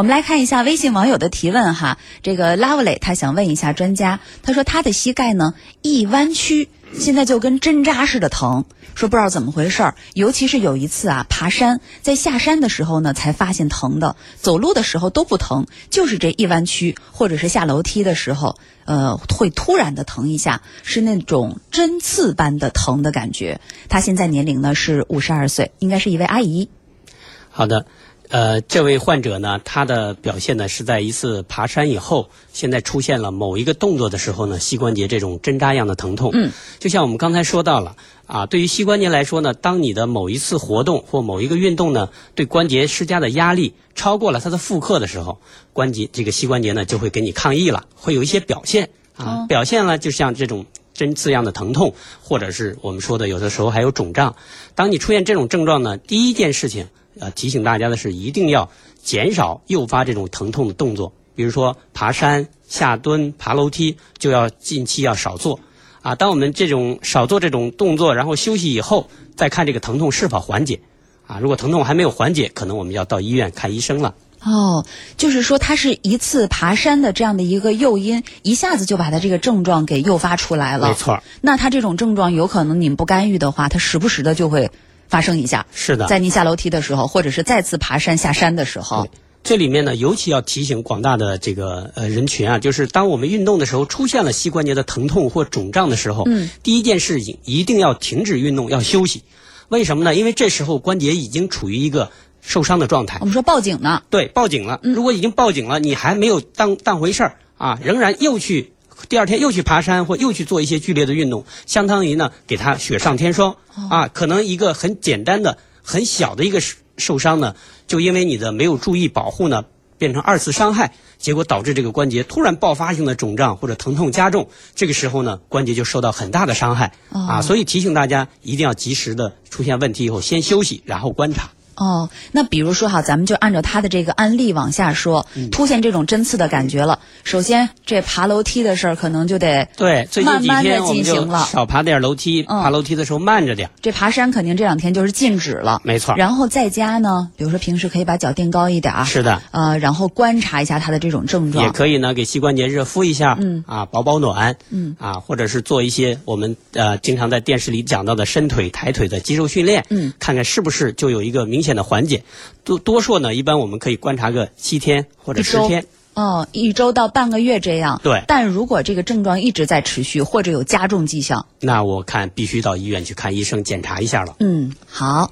我们来看一下微信网友的提问哈，这个 Lovely 他想问一下专家，他说他的膝盖呢一弯曲，现在就跟针扎似的疼，说不知道怎么回事儿，尤其是有一次啊爬山，在下山的时候呢才发现疼的，走路的时候都不疼，就是这一弯曲或者是下楼梯的时候，呃会突然的疼一下，是那种针刺般的疼的感觉。他现在年龄呢是五十二岁，应该是一位阿姨。好的。呃，这位患者呢，他的表现呢是在一次爬山以后，现在出现了某一个动作的时候呢，膝关节这种针扎样的疼痛。嗯，就像我们刚才说到了啊，对于膝关节来说呢，当你的某一次活动或某一个运动呢，对关节施加的压力超过了它的负荷的时候，关节这个膝关节呢就会给你抗议了，会有一些表现啊，表现了就像这种针刺样的疼痛，或者是我们说的有的时候还有肿胀。当你出现这种症状呢，第一件事情。呃，提醒大家的是，一定要减少诱发这种疼痛的动作，比如说爬山、下蹲、爬楼梯，就要近期要少做。啊，当我们这种少做这种动作，然后休息以后，再看这个疼痛是否缓解。啊，如果疼痛还没有缓解，可能我们要到医院看医生了。哦，就是说，它是一次爬山的这样的一个诱因，一下子就把它这个症状给诱发出来了。没错。那它这种症状有可能你们不干预的话，它时不时的就会。发生一下，是的，在您下楼梯的时候，或者是再次爬山下山的时候，这里面呢，尤其要提醒广大的这个呃人群啊，就是当我们运动的时候出现了膝关节的疼痛或肿胀的时候，嗯，第一件事情一定要停止运动，要休息。为什么呢？因为这时候关节已经处于一个受伤的状态。我们说报警呢？对，报警了。如果已经报警了，你还没有当当回事儿啊，仍然又去。第二天又去爬山或又去做一些剧烈的运动，相当于呢给他雪上添霜啊！可能一个很简单的、很小的一个受伤呢，就因为你的没有注意保护呢，变成二次伤害，结果导致这个关节突然爆发性的肿胀或者疼痛加重，这个时候呢关节就受到很大的伤害啊！所以提醒大家一定要及时的出现问题以后先休息，然后观察。哦，那比如说哈，咱们就按照他的这个案例往下说，出现这种针刺的感觉了。首先，这爬楼梯的事儿可能就得对，最近几天进行了少爬点楼梯，爬楼梯的时候慢着点。这爬山肯定这两天就是禁止了，没错。然后在家呢，比如说平时可以把脚垫高一点，是的，呃，然后观察一下他的这种症状，也可以呢，给膝关节热敷一下，嗯，啊，保保暖，嗯，啊，或者是做一些我们呃经常在电视里讲到的伸腿、抬腿的肌肉训练，嗯，看看是不是就有一个明显的缓解。多多数呢，一般我们可以观察个七天或者十天，哦，一周到半个月这样。对，但如果这个症状一直在持续或者有加重迹象，那我看必须到医院去看医生检查一下了。嗯，好。